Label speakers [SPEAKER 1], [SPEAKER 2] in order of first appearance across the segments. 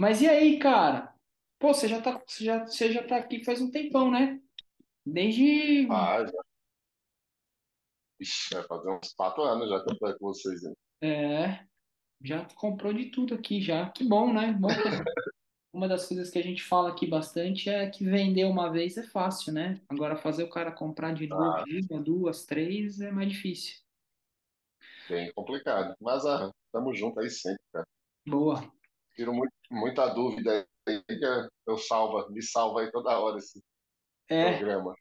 [SPEAKER 1] Mas e aí, cara? Pô, você já tá, você já, você já tá aqui faz um tempão, né? Desde,
[SPEAKER 2] Ah, já, ixi, vai fazer uns quatro anos já que eu tô aí com vocês. hein?
[SPEAKER 1] é, já comprou de tudo aqui já. Que bom, né? Bom que uma das coisas que a gente fala aqui bastante é que vender uma vez é fácil, né? Agora fazer o cara comprar de novo,
[SPEAKER 2] Ah,
[SPEAKER 1] uma, duas, três é mais difícil.
[SPEAKER 2] bem complicado. Mas ah, tamo junto aí sempre, cara.
[SPEAKER 1] Boa.
[SPEAKER 2] Tiro muito, muita dúvida aí que eu salva, me salva aí toda hora esse
[SPEAKER 1] É,
[SPEAKER 2] programa.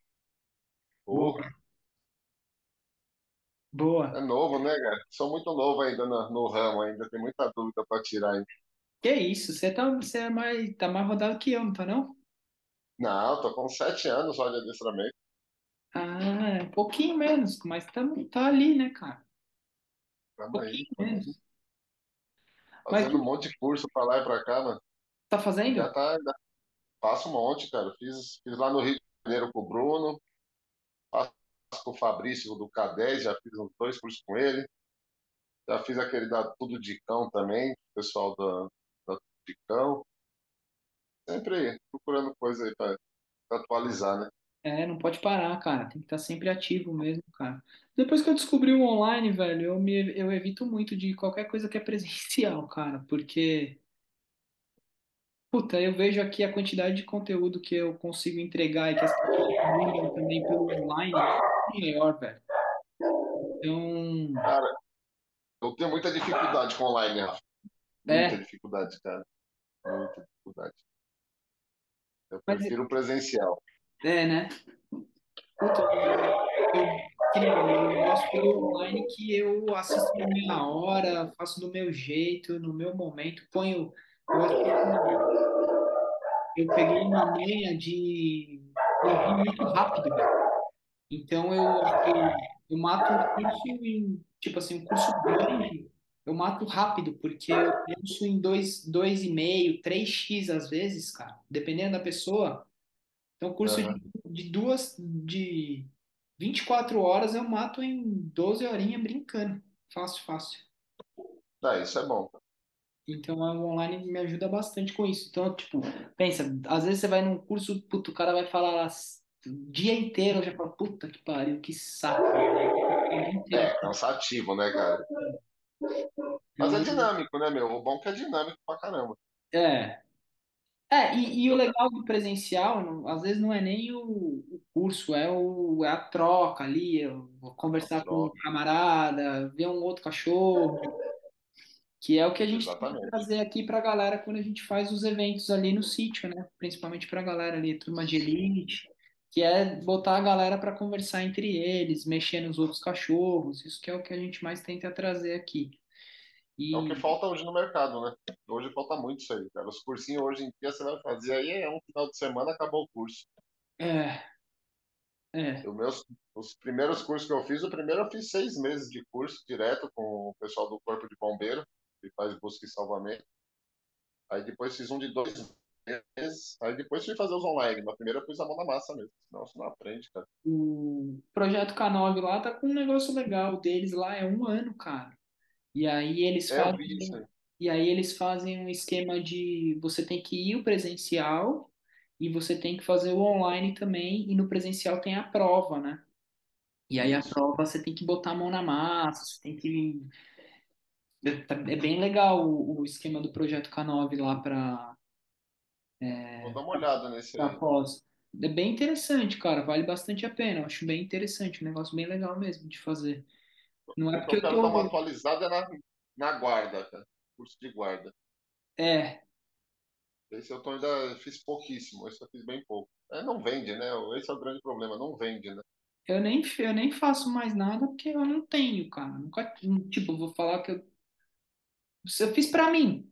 [SPEAKER 2] Pô,
[SPEAKER 1] boa,
[SPEAKER 2] é novo, né, cara? Sou muito novo ainda no, no ramo, ainda tem muita dúvida para tirar aí.
[SPEAKER 1] Que isso? Você tá, você é mais, tá mais rodado que eu, não tá não?
[SPEAKER 2] Não, tô com sete anos só de adestramento.
[SPEAKER 1] Ah, é um pouquinho menos, mas tá, tá ali, né, cara? Um
[SPEAKER 2] Tamo aí,
[SPEAKER 1] pouquinho
[SPEAKER 2] aí.
[SPEAKER 1] menos. Mas
[SPEAKER 2] Fazendo um
[SPEAKER 1] tu
[SPEAKER 2] monte de curso para lá e para cá, mano.
[SPEAKER 1] tá
[SPEAKER 2] Já
[SPEAKER 1] fazendo?
[SPEAKER 2] tá, já faço um monte, cara. Fiz, fiz lá no Rio de Janeiro com o Bruno. Faço com o Fabrício do K10, já fiz uns dois cursos com ele. Já fiz aquele da Tudo de Cão também, pessoal da, da Tudo de Cão. Sempre procurando coisa aí para atualizar, né?
[SPEAKER 1] É, não pode parar, cara. Tem que estar sempre ativo mesmo, cara. Depois que eu descobri o online, velho, eu me eu evito muito de qualquer coisa que é presencial, cara, porque puta, eu vejo aqui a quantidade de conteúdo que eu consigo entregar e que as pessoas mandam também pelo online é maior, velho. Então,
[SPEAKER 2] Cara, eu tenho muita dificuldade com online, Rafa. Muita
[SPEAKER 1] é,
[SPEAKER 2] dificuldade, cara. Muita dificuldade. Eu
[SPEAKER 1] mas
[SPEAKER 2] prefiro o presencial.
[SPEAKER 1] é, né? Puta, eu, que eu, eu gosto pelo online que eu assisto na minha hora, faço do meu jeito, no meu momento, ponho. Eu eu peguei uma manha de ouvir muito rápido, velho. Então eu, eu, eu mato um curso em, tipo assim, um curso grande, eu mato rápido, porque eu penso em dois, dois e meio, três x às vezes, cara, dependendo da pessoa. Então, curso
[SPEAKER 2] Aham.
[SPEAKER 1] de, de duas, de 24 horas eu mato em 12 horinhas brincando. Fácil, fácil.
[SPEAKER 2] Ah, isso é bom.
[SPEAKER 1] Então, o online me ajuda bastante com isso. Então, tipo, pensa, às vezes você vai num curso, puto, o cara vai falar o dia inteiro, eu já falo, puta que pariu, que saco. Inteiro.
[SPEAKER 2] É, cansativo, né, cara? Mas é
[SPEAKER 1] Então,
[SPEAKER 2] dinâmico, né, meu? O bom é que é dinâmico pra caramba.
[SPEAKER 1] é. É, e, e o legal do presencial, não- às vezes não é nem o, o curso, é, o, é a troca ali, vou conversar com um
[SPEAKER 2] troca,
[SPEAKER 1] camarada, ver um outro cachorro, que é o que a gente que
[SPEAKER 2] exatamente.
[SPEAKER 1] trazer aqui para a galera quando a gente faz os eventos ali no sítio, né? Principalmente para a galera ali, turma de elite, que é botar a galera para conversar entre eles, mexer nos outros cachorros, isso que é o que a gente mais tenta trazer aqui.
[SPEAKER 2] É o que
[SPEAKER 1] E
[SPEAKER 2] falta hoje no mercado, né? Hoje falta muito isso aí, cara. Os cursinhos hoje em dia você vai fazer aí, é um final de semana, acabou o curso.
[SPEAKER 1] é, é,
[SPEAKER 2] Os meus, os primeiros cursos que eu fiz, o primeiro eu fiz seis meses de curso direto com o pessoal do Corpo de Bombeiro, que faz busca e salvamento. Aí depois fiz um de dois meses, aí depois fui fazer os online. Mas primeiro eu pus a mão na massa mesmo, senão você não aprende, cara.
[SPEAKER 1] o projeto K9 lá tá com um negócio legal, deles lá é um ano, cara. E aí eles
[SPEAKER 2] É, eu
[SPEAKER 1] fazem,
[SPEAKER 2] vi isso aí.
[SPEAKER 1] e aí eles fazem um esquema de você tem que ir o presencial e você tem que fazer o online também, e no presencial tem a prova, né? E aí a
[SPEAKER 2] Isso.
[SPEAKER 1] prova você tem que botar a mão na massa, você tem que. É bem legal o, o esquema do projeto K9 lá para
[SPEAKER 2] Vou dar uma olhada nesse
[SPEAKER 1] para
[SPEAKER 2] aí.
[SPEAKER 1] pós. É bem interessante, cara, vale bastante a pena. Eu acho bem interessante, um negócio bem legal mesmo de fazer. Não é
[SPEAKER 2] O que
[SPEAKER 1] porque
[SPEAKER 2] eu
[SPEAKER 1] eu
[SPEAKER 2] quero dar uma
[SPEAKER 1] tô.
[SPEAKER 2] atualizada na, na guarda, cara. Curso de guarda.
[SPEAKER 1] É,
[SPEAKER 2] Esse eu tô ainda fiz pouquíssimo, esse eu fiz bem pouco. É, não vende, né? Esse é o grande problema, não vende, né?
[SPEAKER 1] Eu nem, eu nem faço mais nada porque eu não tenho, cara. Nunca, tipo, vou falar que eu, eu fiz pra mim.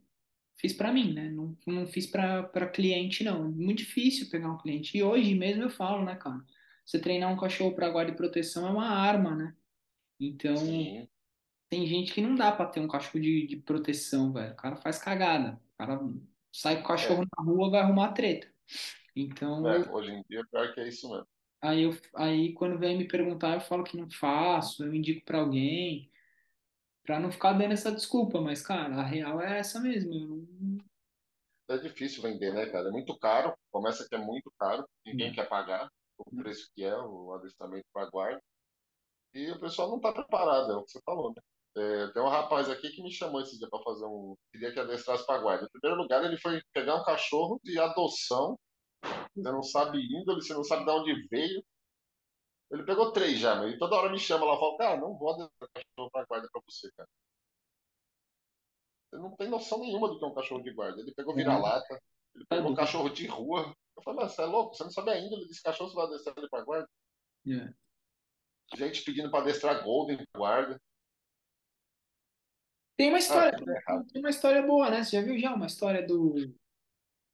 [SPEAKER 1] Fiz pra mim, né? Não, não fiz pra para cliente, não. É muito difícil pegar um cliente. E hoje mesmo eu falo, né, cara? Você treinar um cachorro pra guarda e proteção é uma arma, né? Então,
[SPEAKER 2] Sim,
[SPEAKER 1] tem gente que não dá pra ter um cachorro de, de proteção, velho. O cara faz cagada. O cara sai com o cachorro
[SPEAKER 2] é,
[SPEAKER 1] na rua, vai arrumar treta. Então, eu,
[SPEAKER 2] é, hoje em dia, pior que é isso mesmo.
[SPEAKER 1] aí, eu, aí quando vem me perguntar, eu falo que não faço, eu indico pra alguém. Pra não ficar dando essa desculpa, mas, cara, a real é essa mesmo. Não,
[SPEAKER 2] é difícil vender, né, cara? É muito caro. Começa que é muito caro. Ninguém
[SPEAKER 1] É.
[SPEAKER 2] quer pagar o preço que é o adestramento para guarda. E o pessoal não está preparado, é o que você falou, né? É, tem um rapaz aqui que me chamou esse dia para fazer um. Queria que adestrasse para guarda. Em primeiro lugar, ele foi pegar um cachorro de adoção. Você não sabe índole, você não sabe de onde veio. Ele pegou três já, mas toda hora me chama lá e fala: Cara, não vou adestrar cachorro para guarda para você, cara. Você não tem noção nenhuma do que é um cachorro de guarda. Ele pegou
[SPEAKER 1] É.
[SPEAKER 2] vira-lata, ele
[SPEAKER 1] Tá
[SPEAKER 2] pegou
[SPEAKER 1] doido.
[SPEAKER 2] cachorro de rua. Eu falei: Mas você é louco? Você não sabe a índole desse cachorro, você vai adestrar ele para guarda?
[SPEAKER 1] É.
[SPEAKER 2] Gente pedindo para adestrar Golden guarda.
[SPEAKER 1] Tem uma
[SPEAKER 2] Ah,
[SPEAKER 1] história,
[SPEAKER 2] errado.
[SPEAKER 1] tem uma história boa, né? Você já viu já uma história do. Não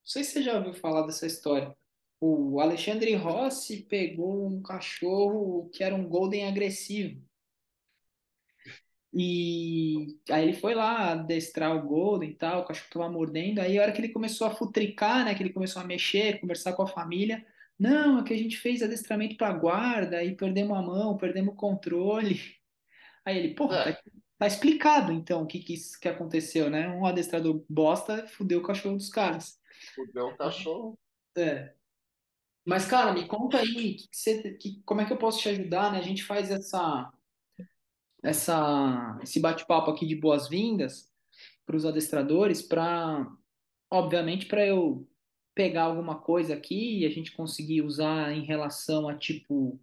[SPEAKER 1] sei se você já ouviu falar dessa história. O Alexandre Rossi pegou um cachorro que era um Golden agressivo. E aí ele foi lá adestrar o Golden e tal, o cachorro tava mordendo. Aí a hora que ele começou a futricar, né? Que ele começou a mexer, conversar com a família. Não, é que a gente fez adestramento para guarda e perdemos a mão, perdemos o controle. Aí ele, porra, tá,
[SPEAKER 2] É,
[SPEAKER 1] tá explicado então o que, que, que aconteceu, né? Um adestrador bosta fudeu o cachorro dos caras.
[SPEAKER 2] fudeu o cachorro.
[SPEAKER 1] É. Mas, cara, me conta aí, que que você, que, como é que eu posso te ajudar, né? A gente faz essa, essa, esse bate-papo aqui de boas-vindas para os adestradores, para, obviamente, para eu pegar alguma coisa aqui e a gente conseguir usar em relação a, tipo,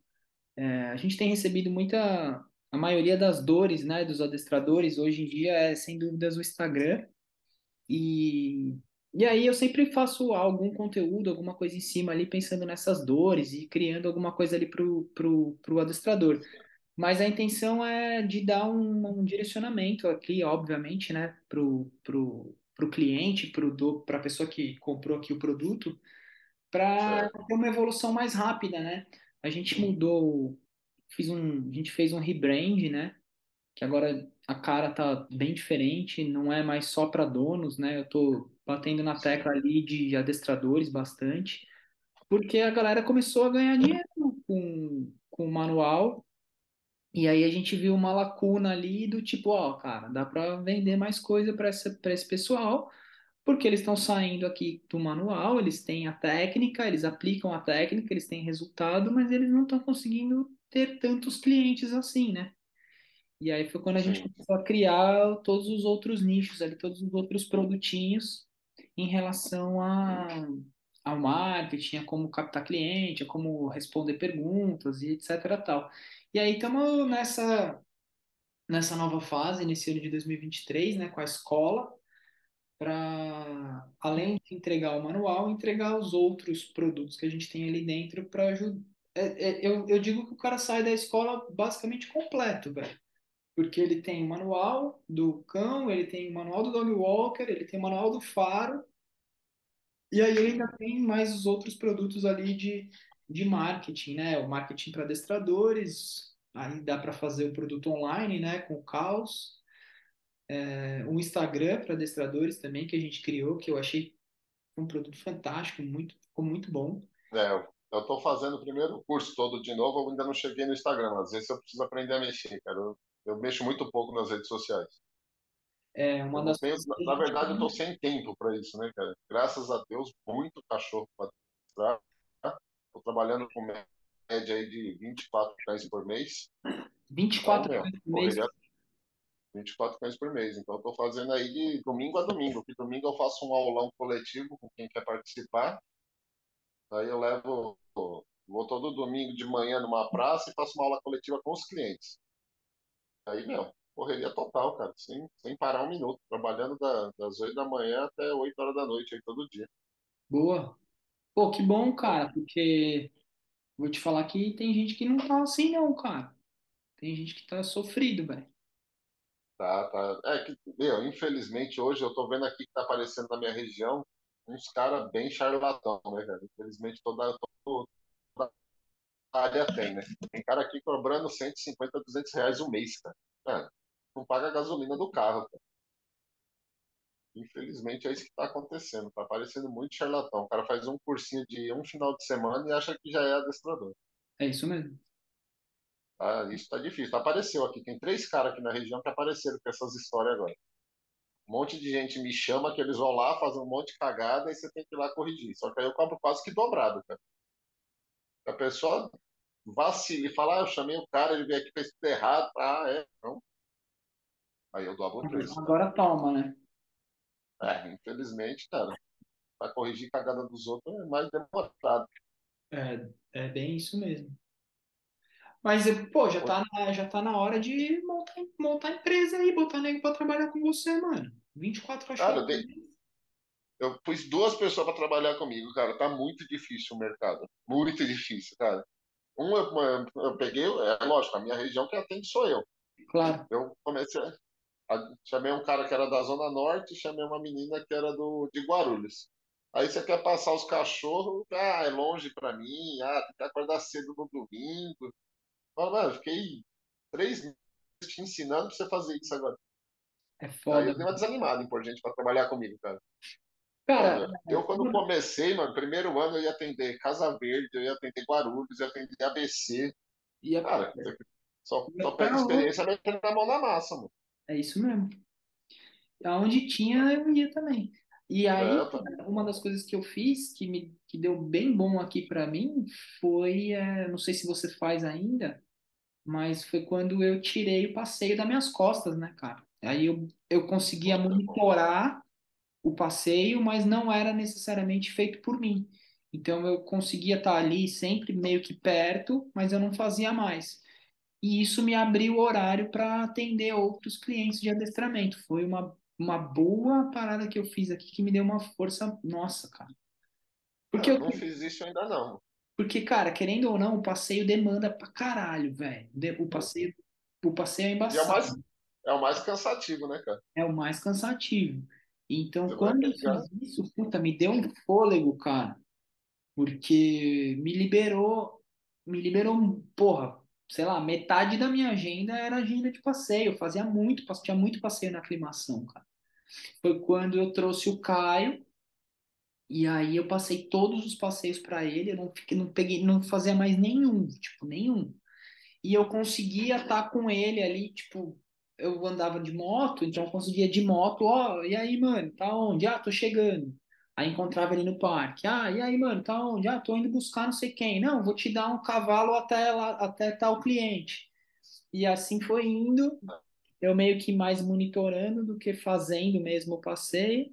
[SPEAKER 1] é, a gente tem recebido muita, a maioria das dores, né, dos adestradores hoje em dia é, sem dúvidas, o Instagram. E, e aí eu sempre faço algum conteúdo, alguma coisa em cima ali, pensando nessas dores e criando alguma coisa ali pro, pro, pro adestrador. Mas a intenção é de dar um, um direcionamento aqui, obviamente, né, pro, pro, pro cliente, pro do, pra pessoa que comprou aqui o produto, para ter uma evolução mais rápida, né? A gente mudou, fiz um, a gente fez um rebrand, né? que agora a cara tá bem diferente, não é mais só para donos, né? Eu tô batendo na tecla ali de adestradores bastante, porque a galera começou a ganhar dinheiro com, com o manual, e aí a gente viu uma lacuna ali do tipo, ó, cara, dá para vender mais coisa para esse, pessoal, porque eles estão saindo aqui do manual, eles têm a técnica, eles aplicam a técnica, eles têm resultado, mas eles não estão conseguindo ter tantos clientes assim, né? E aí foi quando a gente
[SPEAKER 2] sim,
[SPEAKER 1] começou a criar todos os outros nichos ali, todos os outros produtinhos em relação a, ao marketing, a como captar cliente, a como responder perguntas e etc tal. E aí estamos nessa, nessa nova fase, nesse ano de 2023, né, com a escola, para, além de entregar o manual, entregar os outros produtos que a gente tem ali dentro para ajudar. eu, eu digo que o cara sai da escola basicamente completo, velho. Porque ele tem o manual do cão, ele tem o manual do dog walker, ele tem o manual do faro, e aí ele ainda tem mais os outros produtos ali de, de marketing, né? O marketing para adestradores, aí dá para fazer o produto online, né? Com o Caos. É, o Instagram para adestradores também, que a gente criou, que eu achei um produto fantástico, muito, ficou muito bom.
[SPEAKER 2] É, eu tô fazendo o primeiro curso todo de novo, eu ainda não cheguei no Instagram. Às vezes eu preciso aprender a mexer, cara. Eu, eu mexo muito pouco nas redes sociais.
[SPEAKER 1] É uma das
[SPEAKER 2] tenho,
[SPEAKER 1] coisas
[SPEAKER 2] na na verdade, eu tô sem tempo para isso, né, cara? Graças a Deus, muito cachorro para Tô trabalhando com média aí de 24 cães por mês. Então,
[SPEAKER 1] 24
[SPEAKER 2] meu,
[SPEAKER 1] reais por mês,
[SPEAKER 2] correria 24 cães por mês. Então, eu tô fazendo aí de domingo a domingo. Que domingo eu faço um aulão coletivo com quem quer participar. Aí eu levo, vou todo domingo de manhã numa praça e faço uma aula coletiva com os clientes. Aí, meu, correria total, cara, sem, sem parar um minuto, trabalhando da- das 8 da manhã até 8 horas da noite aí todo dia.
[SPEAKER 1] boa. Pô, que bom, cara, porque vou te falar que tem gente que não tá assim não, cara. Tem gente que tá sofrido, velho.
[SPEAKER 2] Tá, tá. É que, meu, infelizmente hoje eu tô vendo aqui que tá aparecendo na minha região uns caras bem charlatão, né, cara? Infelizmente toda, toda área tem, né? Tem cara aqui cobrando 150, 200 reais o mês. Cara, não paga a gasolina do carro, cara. Infelizmente é isso que está acontecendo. Tá aparecendo muito charlatão. O cara faz um cursinho de um final de semana e acha que já é adestrador.
[SPEAKER 1] É isso mesmo.
[SPEAKER 2] Tá? Isso tá difícil. Apareceu aqui. Tem três caras aqui na região que apareceram com essas histórias agora. Um monte de gente me chama que eles vão lá, fazem um monte de cagada e você tem que ir lá corrigir. Só que aí eu cobro quase que dobrado, cara. A pessoa vacila e fala, ah, eu chamei o cara, ele veio aqui fez tudo errado. Ah, é? Não. Aí eu dobro o preço.
[SPEAKER 1] Agora toma, né?
[SPEAKER 2] É, infelizmente, cara, pra corrigir cagada dos outros é mais demorado.
[SPEAKER 1] É, é bem isso mesmo. Mas, pô, já tá na, já tá na hora de montar, montar empresa aí, botar nego pra trabalhar com você, mano. 24
[SPEAKER 2] Cara,
[SPEAKER 1] cachorros.
[SPEAKER 2] eu, dei- eu pus duas pessoas pra trabalhar comigo, cara. Tá muito difícil o mercado. Muito difícil, cara. Um eu, eu peguei, é lógico, a minha região que atende sou eu.
[SPEAKER 1] Claro.
[SPEAKER 2] Eu comecei, a- chamei um cara que era da Zona Norte e chamei uma menina que era do, de Guarulhos. Aí você quer passar os cachorros, ah, é longe pra mim, ah, tem que acordar cedo no domingo. Fala, mano, fiquei três meses te ensinando pra você fazer isso agora.
[SPEAKER 1] É
[SPEAKER 2] Aí
[SPEAKER 1] foda.
[SPEAKER 2] eu dei uma desanimada em pôr gente pra trabalhar comigo, cara.
[SPEAKER 1] Cara,
[SPEAKER 2] Olha, eu quando comecei, mano, primeiro ano eu ia atender Casa Verde, eu ia atender Guarulhos, eu ia atender ABC.
[SPEAKER 1] ia,
[SPEAKER 2] Cara, só, só pega experiência metendo a mão na massa, mano.
[SPEAKER 1] É isso mesmo. Aonde tinha, eu ia também. E aí,
[SPEAKER 2] É, tá.
[SPEAKER 1] uma das coisas que eu fiz que me que deu bem bom aqui pra mim foi, é, não sei se você faz ainda, mas foi quando eu tirei o passeio das minhas costas, né, cara? Aí eu, eu conseguia monitorar o passeio, mas não era necessariamente feito por mim. Então eu conseguia estar ali sempre meio que perto, mas eu não fazia mais. E isso me abriu o horário para atender outros clientes de adestramento. Foi uma, uma boa parada que eu fiz aqui que me deu uma força, nossa, cara. Porque,
[SPEAKER 2] Eu
[SPEAKER 1] eu,
[SPEAKER 2] não fiz isso ainda não.
[SPEAKER 1] porque, cara, querendo ou não, o passeio demanda pra caralho, velho. O passeio, o passeio é
[SPEAKER 2] E é o
[SPEAKER 1] embaçado.
[SPEAKER 2] mais, é o mais cansativo, né, cara?
[SPEAKER 1] é o mais cansativo. Então,
[SPEAKER 2] Você
[SPEAKER 1] quando eu fiz isso, puta, me deu um fôlego, cara, porque me liberou, me liberou, porra, sei lá, metade da minha agenda era agenda de passeio. Eu fazia muito, tinha muito passeio na aclimação, cara. Foi quando eu trouxe o Caio e aí eu passei todos os passeios para ele, eu não fiquei, não peguei, não fazia mais nenhum, tipo, nenhum. E eu conseguia estar com ele ali, tipo, eu andava de moto, então eu conseguia de moto, ó, e aí, mano, tá onde? Ah, tô chegando. Aí encontrava ele no parque. Ah, e aí, mano, tá onde? Ah, tô indo buscar não sei quem. Não, vou te dar um cavalo até lá, até tal cliente. E assim foi indo, eu meio que mais monitorando do que fazendo mesmo o passeio.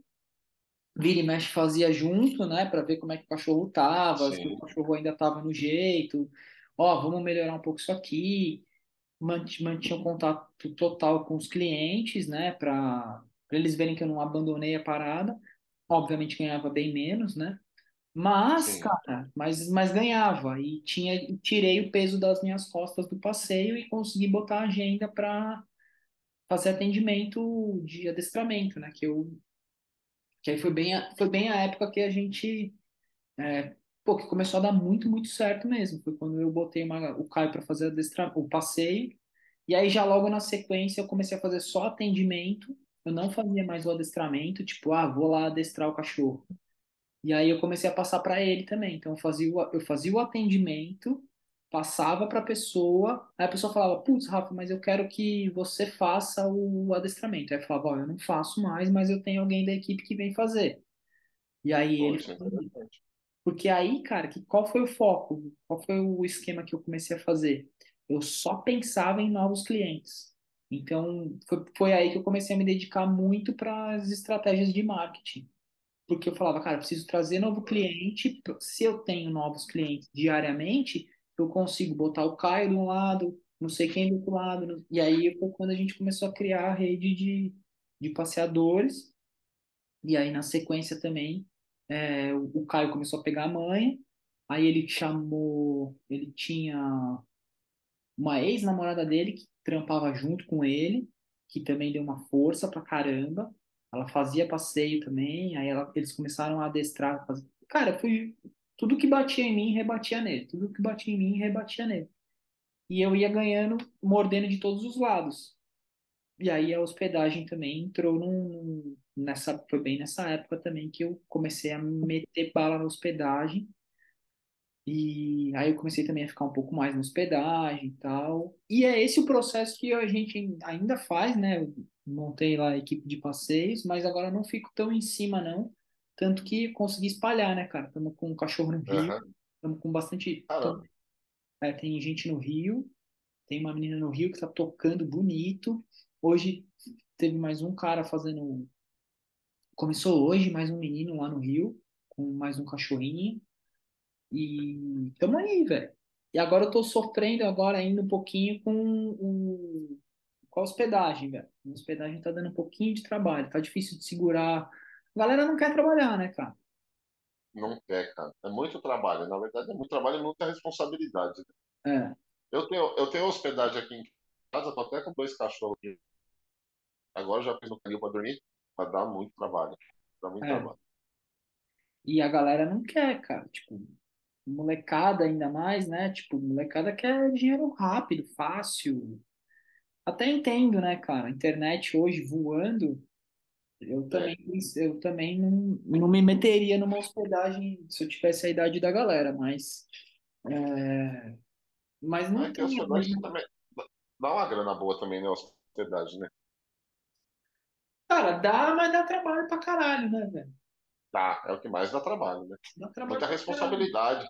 [SPEAKER 1] Vira e mexe fazia junto, né, para ver como é que o cachorro tava, se o
[SPEAKER 2] Sim,
[SPEAKER 1] cachorro ainda tava no jeito. Ó, vamos melhorar um pouco isso aqui mant- mantinha um contato total com os clientes, né, para eles verem que eu não abandonei a parada. Obviamente ganhava bem menos, né? Mas,
[SPEAKER 2] sim.
[SPEAKER 1] cara, mas, mas ganhava e tinha tirei o peso das minhas costas do passeio e consegui botar a agenda para fazer atendimento de adestramento, né? Que eu que aí foi bem a, foi bem a época que a gente é, pô, que começou a dar muito, muito certo mesmo. Foi quando eu botei uma- o Caio para fazer adestra, o passeio E aí já logo na sequência eu comecei a fazer só atendimento. Eu não fazia mais o adestramento, tipo, ah, vou lá adestrar o cachorro. E aí eu comecei a passar para ele também. Então eu fazia o, eu fazia o atendimento, passava para a pessoa, aí a pessoa falava, putz, Rafa, mas eu quero que você faça o adestramento. Aí eu falava, ó, eu não faço mais, mas eu tenho alguém da equipe que vem fazer. E aí ele
[SPEAKER 2] Poxa, interessante.
[SPEAKER 1] porque aí, cara, que, qual foi o foco? Qual foi o esquema que eu comecei a fazer? Eu só pensava em novos clientes. Então, foi, foi aí que eu comecei a me dedicar muito para as estratégias de marketing. Porque eu falava, cara, preciso trazer novo cliente. Se eu tenho novos clientes diariamente, eu consigo botar o Caio de um lado, não sei quem do outro lado. E aí foi quando a gente começou a criar a rede de, de passeadores. E aí, na sequência também, é, o Caio começou a pegar a manha. Aí ele chamou, ele tinha uma ex-namorada dele que trampava junto com ele, que também deu uma força pra caramba. Ela fazia passeio também, aí ela- eles começaram a adestrar. Cara, foi tudo que batia em mim, rebatia nele. Tudo que batia em mim, rebatia nele. E eu ia ganhando, mordendo de todos os lados. E aí a hospedagem também entrou num, nessa, foi bem nessa época também que eu comecei a meter bala na hospedagem. E aí eu comecei também a ficar um pouco mais na hospedagem e tal. E é esse o processo que a gente ainda faz, né? montei lá a equipe de passeios, mas agora eu não fico tão em cima, não. Tanto que consegui espalhar, né, cara? Estamos com um cachorro no Rio, estamos com bastante. é, tem gente no Rio, tem uma menina no Rio que tá tocando bonito. Hoje teve mais um cara fazendo. Começou hoje mais um menino lá no Rio, com mais um cachorrinho. E tamo aí, velho. E agora eu tô sofrendo agora ainda um pouquinho com o, com a hospedagem, velho. A hospedagem tá dando um pouquinho de trabalho, tá difícil de segurar. A galera não quer trabalhar, né, cara?
[SPEAKER 2] não quer, cara. É muito trabalho. Na verdade, é muito trabalho e muita responsabilidade.
[SPEAKER 1] É,
[SPEAKER 2] Eu tenho, eu tenho hospedagem aqui em casa, tô até com dois cachorros aqui. Agora já fiz no canil para dormir, mas dá muito trabalho. Dá muito
[SPEAKER 1] é.
[SPEAKER 2] trabalho.
[SPEAKER 1] E a galera não quer, cara. Tipo, molecada ainda mais, né? Tipo, molecada quer dinheiro rápido, fácil. Até entendo, né, cara? A internet hoje voando, eu
[SPEAKER 2] É,
[SPEAKER 1] também, eu também não, não me meteria numa hospedagem se eu tivesse a idade da galera, mas, mas não
[SPEAKER 2] é que a
[SPEAKER 1] tem
[SPEAKER 2] hospedagem também dá uma grana boa também, né? Hospedagem, né?
[SPEAKER 1] Cara, dá, mas dá trabalho pra caralho, né, velho?
[SPEAKER 2] Tá, é o que mais dá trabalho, né?
[SPEAKER 1] Dá trabalho
[SPEAKER 2] Muita responsabilidade.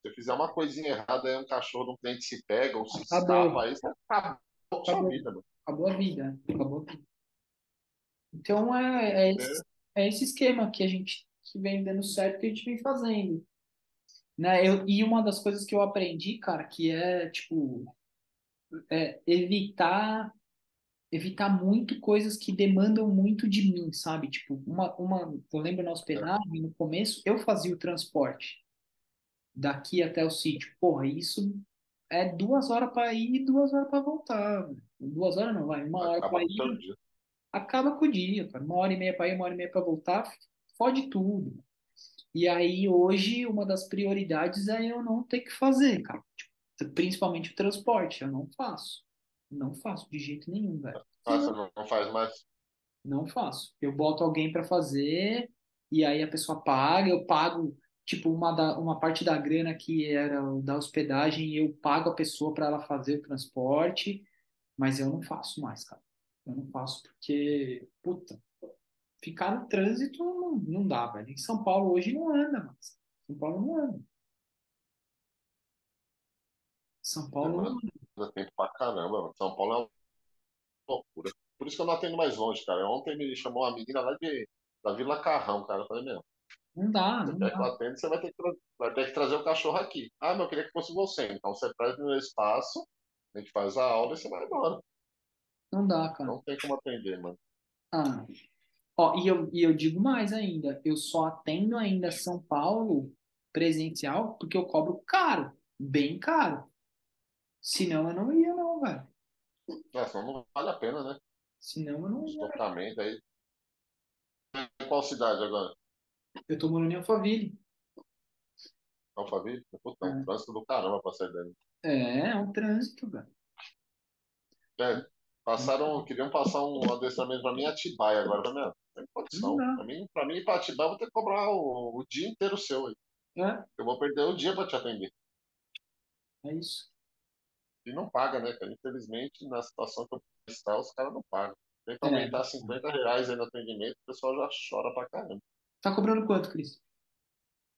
[SPEAKER 2] Se você fizer uma coisinha errada, aí um cachorro de um cliente se pega ou se
[SPEAKER 1] Acabou,
[SPEAKER 2] escapa, aí você acabou com a sua
[SPEAKER 1] acabou,
[SPEAKER 2] vida, mano.
[SPEAKER 1] acabou a vida, acabou a vida. Então é, é esse,
[SPEAKER 2] É,
[SPEAKER 1] é esse esquema que a gente que vem dando certo que a gente vem fazendo, né? Eu, e uma das coisas que eu aprendi, cara, que é tipo é evitar evitar muito coisas que demandam muito de mim, sabe? Tipo, uma, uma, eu lembro na
[SPEAKER 2] é.
[SPEAKER 1] hospedagem, no começo, eu fazia o transporte daqui até o sítio. Porra, isso é duas horas para ir e duas horas para voltar. Duas horas não, vai, uma hora para ir, acaba com o dia, cara. Uma hora e meia para ir, uma hora e meia para voltar, fode tudo. E aí, hoje, uma das prioridades é eu não ter que fazer, cara. Tipo, principalmente o transporte, eu não faço. Não faço de jeito nenhum, velho.
[SPEAKER 2] Você não não faz mais?
[SPEAKER 1] Não faço. Eu boto alguém para fazer e aí a pessoa paga, eu pago tipo uma, da, uma parte da grana que era da hospedagem, eu pago a pessoa para ela fazer o transporte, mas eu não faço mais, cara. Eu não faço porque, puta, ficar no trânsito não, não dá, velho. Em São Paulo hoje não anda mais. São Paulo não anda. São Paulo não
[SPEAKER 2] Demanda
[SPEAKER 1] anda.
[SPEAKER 2] tempo pra caramba, mano. São Paulo é uma loucura. Por isso que eu não atendo mais longe, cara. Ontem me chamou uma menina lá de, da Vila Carrão, cara. Eu falei, meu,
[SPEAKER 1] Não dá,
[SPEAKER 2] você
[SPEAKER 1] não
[SPEAKER 2] quer que eu
[SPEAKER 1] dá.
[SPEAKER 2] atenda, você vai ter que, vai ter que trazer o cachorro aqui. Ah, mas eu queria que fosse você. Então você traz no espaço, a gente faz a aula e você vai embora.
[SPEAKER 1] Não dá, cara.
[SPEAKER 2] Não tem como atender, mano.
[SPEAKER 1] Ah, Ó, e eu, e eu digo mais ainda, eu só atendo ainda São Paulo presencial porque eu cobro caro, bem caro. Senão eu não ia não, velho.
[SPEAKER 2] É, senão não vale a pena, né?
[SPEAKER 1] Senão eu não ia.
[SPEAKER 2] Deslocamento aí. Qual cidade agora?
[SPEAKER 1] Eu tô morando em Alphaville.
[SPEAKER 2] Alphaville? Puta, é um
[SPEAKER 1] É,
[SPEAKER 2] trânsito do caramba pra sair dali.
[SPEAKER 1] é é um trânsito, velho.
[SPEAKER 2] É, passaram, queriam passar um adestramento pra mim em Atibaia agora, pra mim, não tem
[SPEAKER 1] Não
[SPEAKER 2] condição.
[SPEAKER 1] dá.
[SPEAKER 2] Pra mim, pra mim ir pra Atibaia, eu vou ter que cobrar o, o dia inteiro seu aí.
[SPEAKER 1] É,
[SPEAKER 2] Eu vou perder o dia pra te atender.
[SPEAKER 1] é isso.
[SPEAKER 2] E não paga, né, cara? Infelizmente, na situação que eu estou, os caras não pagam. Tenta
[SPEAKER 1] É.
[SPEAKER 2] aumentar 50 reais aí no atendimento, o pessoal já chora pra caramba.
[SPEAKER 1] Tá cobrando quanto, Cris?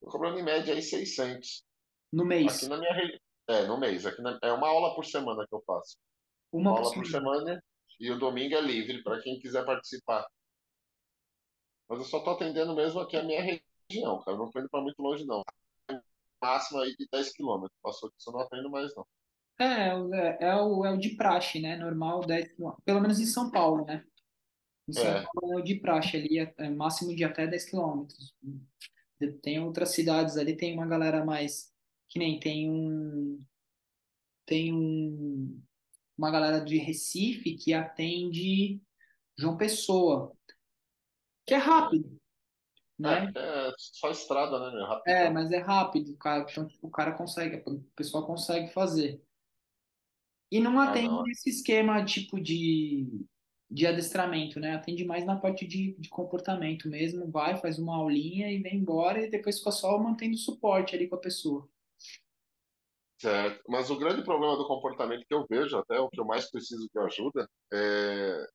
[SPEAKER 2] Tô cobrando em média aí 600.
[SPEAKER 1] No
[SPEAKER 2] Aqui
[SPEAKER 1] mês?
[SPEAKER 2] na minha região. É, no mês. Aqui na- É uma aula por semana que eu faço.
[SPEAKER 1] Uma
[SPEAKER 2] Uma aula por
[SPEAKER 1] semana.
[SPEAKER 2] e o domingo é livre para quem quiser participar. Mas eu só tô atendendo mesmo aqui a minha região, cara. Eu não tô indo para muito longe, não. Máximo aí de 10 quilômetros. Passou disso, eu não atendo mais, não.
[SPEAKER 1] É, é, o- é, o, é o de praxe, né? Normal, 10 quilômetros. Pelo menos em São Paulo, né? Em São
[SPEAKER 2] É,
[SPEAKER 1] Paulo é de praxe ali, é, é máximo de até 10 quilômetros. Tem outras cidades ali, tem uma galera mais, que nem tem um, tem um, uma galera de Recife que atende João Pessoa, que é rápido,
[SPEAKER 2] é,
[SPEAKER 1] né?
[SPEAKER 2] porque é só estrada, né, meu?
[SPEAKER 1] É, mas é rápido, o cara, então, tipo, o cara consegue, o pessoal consegue fazer. E não
[SPEAKER 2] Ah,
[SPEAKER 1] atende
[SPEAKER 2] não.
[SPEAKER 1] nesse esquema, tipo, de, de adestramento, né? Atende mais na parte de, de comportamento mesmo, vai, faz uma aulinha e vem embora e depois fica só mantendo suporte ali com a pessoa.
[SPEAKER 2] Certo. Mas o grande problema do comportamento que eu vejo, até o que eu mais preciso de ajuda, é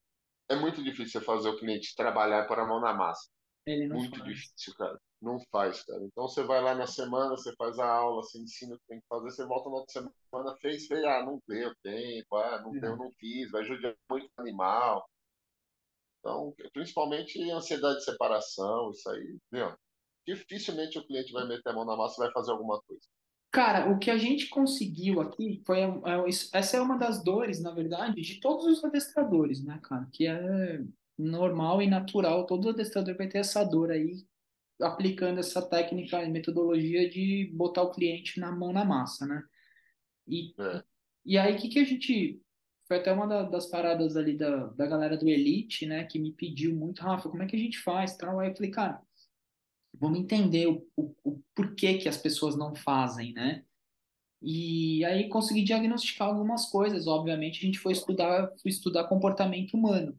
[SPEAKER 2] é muito difícil fazer o cliente trabalhar pôr a mão na massa.
[SPEAKER 1] Ele não
[SPEAKER 2] Muito
[SPEAKER 1] faz.
[SPEAKER 2] difícil, cara. Não faz, cara. Então você vai lá na semana, você faz a aula, você ensina o que tem que fazer, você volta na outra semana, fez, fez, ah, não deu tempo, ah, não deu,
[SPEAKER 1] É.
[SPEAKER 2] não fiz, vai judiar muito o animal. Então, principalmente ansiedade de separação, isso aí, meu, dificilmente o cliente vai meter a mão na massa e vai fazer alguma coisa.
[SPEAKER 1] Cara, o que a gente conseguiu aqui foi. é, essa é uma das dores, na verdade, de todos os adestradores, né, cara? Que é normal e natural. Todo adestrador vai ter essa dor aí, aplicando essa técnica e metodologia de botar o cliente na mão na massa, né? E,
[SPEAKER 2] É,
[SPEAKER 1] e aí, o que que a gente. Foi até uma da- das paradas ali da, da galera do Elite, né, que me pediu muito, Rafa, como é que a gente faz, tal? Aí eu falei, cara, vamos entender o, o, o porquê que as pessoas não fazem, né? E aí consegui diagnosticar algumas coisas. Obviamente, a gente foi estudar, foi estudar comportamento humano.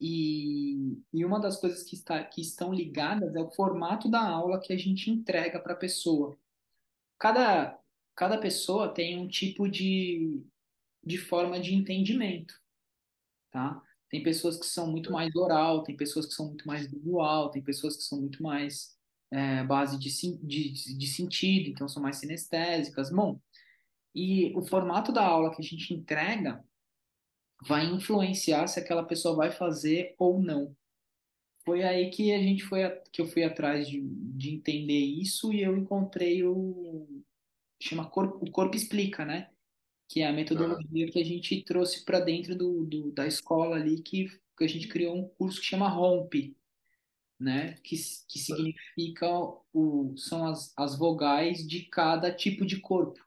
[SPEAKER 1] E, e uma das coisas que, está, que estão ligadas é o formato da aula que a gente entrega para a pessoa. Cada, cada pessoa tem um tipo de, de forma de entendimento, tá? Tem pessoas que são muito mais oral, tem pessoas que são muito mais visual, tem pessoas que são muito mais é, base de, de, de sentido, então são mais sinestésicas. Bom, e o formato da aula que a gente entrega vai influenciar se aquela pessoa vai fazer ou não. Foi aí que a gente foi, que eu fui atrás de, de entender isso e eu encontrei o chama Corpo, o Corpo Explica, né? Que é a metodologia que a gente trouxe para dentro do, do- da escola ali, que, que a gente criou um curso que chama ROMP, né? Que, que significa o, são as, as vogais de cada tipo de corpo.